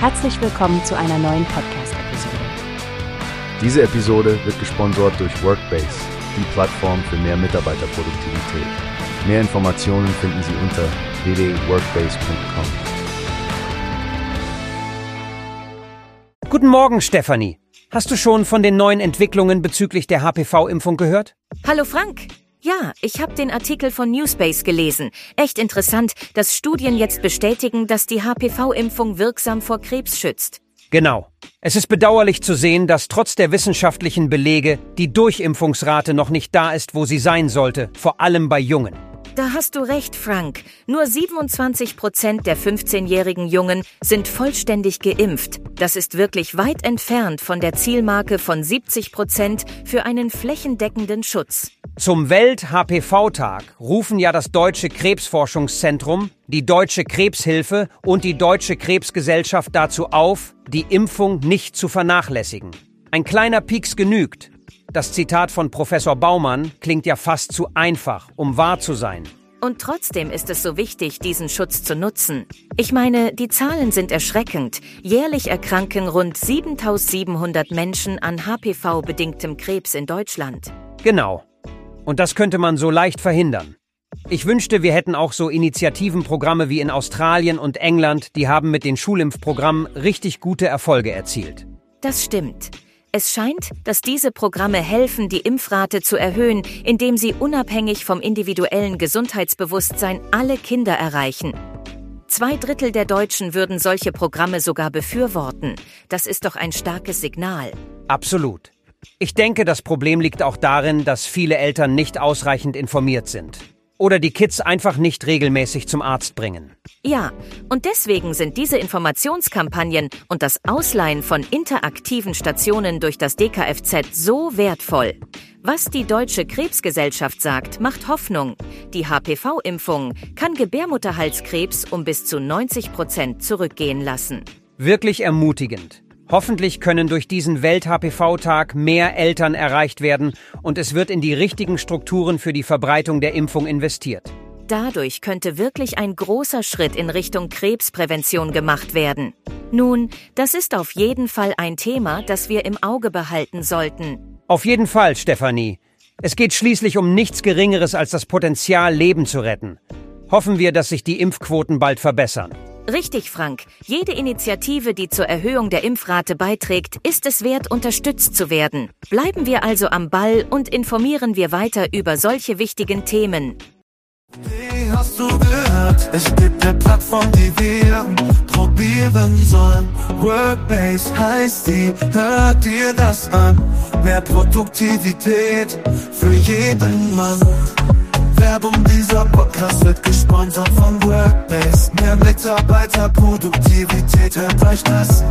Herzlich willkommen zu einer neuen Podcast-Episode. Diese Episode wird gesponsert durch Workbase, die Plattform für mehr Mitarbeiterproduktivität. Mehr Informationen finden Sie unter www.workbase.com. Guten Morgen, Stefanie. Hast du schon von den neuen Entwicklungen bezüglich der HPV-Impfung gehört? Hallo Frank. Ja, ich habe den Artikel von Newspace gelesen. Echt interessant, dass Studien jetzt bestätigen, dass die HPV-Impfung wirksam vor Krebs schützt. Genau. Es ist bedauerlich zu sehen, dass trotz der wissenschaftlichen Belege die Durchimpfungsrate noch nicht da ist, wo sie sein sollte, vor allem bei Jungen. Da hast du recht, Frank. Nur 27 Prozent der 15-jährigen Jungen sind vollständig geimpft. Das ist wirklich weit entfernt von der Zielmarke von 70 Prozent für einen flächendeckenden Schutz. Zum Welt-HPV-Tag rufen ja das Deutsche Krebsforschungszentrum, die Deutsche Krebshilfe und die Deutsche Krebsgesellschaft dazu auf, die Impfung nicht zu vernachlässigen. Ein kleiner Pieks genügt. Das Zitat von Professor Baumann klingt ja fast zu einfach, um wahr zu sein. Und trotzdem ist es so wichtig, diesen Schutz zu nutzen. Ich meine, die Zahlen sind erschreckend. Jährlich erkranken rund 7700 Menschen an HPV-bedingtem Krebs in Deutschland. Genau. Und das könnte man so leicht verhindern. Ich wünschte, wir hätten auch so Initiativenprogramme wie in Australien und England, die haben mit den Schulimpfprogrammen richtig gute Erfolge erzielt. Das stimmt. Es scheint, dass diese Programme helfen, die Impfrate zu erhöhen, indem sie unabhängig vom individuellen Gesundheitsbewusstsein alle Kinder erreichen. Zwei Drittel der Deutschen würden solche Programme sogar befürworten. Das ist doch ein starkes Signal. Absolut. Ich denke, das Problem liegt auch darin, dass viele Eltern nicht ausreichend informiert sind. Oder die Kids einfach nicht regelmäßig zum Arzt bringen. Ja, und deswegen sind diese Informationskampagnen und das Ausleihen von interaktiven Stationen durch das DKFZ so wertvoll. Was die Deutsche Krebsgesellschaft sagt, macht Hoffnung. Die HPV-Impfung kann Gebärmutterhalskrebs um bis zu 90 Prozent zurückgehen lassen. Wirklich ermutigend. Hoffentlich können durch diesen Welt-HPV-Tag mehr Eltern erreicht werden und es wird in die richtigen Strukturen für die Verbreitung der Impfung investiert. Dadurch könnte wirklich ein großer Schritt in Richtung Krebsprävention gemacht werden. Nun, das ist auf jeden Fall ein Thema, das wir im Auge behalten sollten. Auf jeden Fall, Stefanie. Es geht schließlich um nichts Geringeres als das Potenzial, Leben zu retten. Hoffen wir, dass sich die Impfquoten bald verbessern. Richtig, Frank. Jede Initiative, die zur Erhöhung der Impfrate beiträgt, ist es wert, unterstützt zu werden. Bleiben wir also am Ball und informieren wir weiter über solche wichtigen Themen. Wie hast du gehört? Es gibt eine Plattform, die wir probieren sollen. Workbase heißt die, hört dir das an. Mehr Produktivität für jeden Mann. Werbung, dieser Podcast wird gesponsert Mitarbeiterproduktivität, hört euch das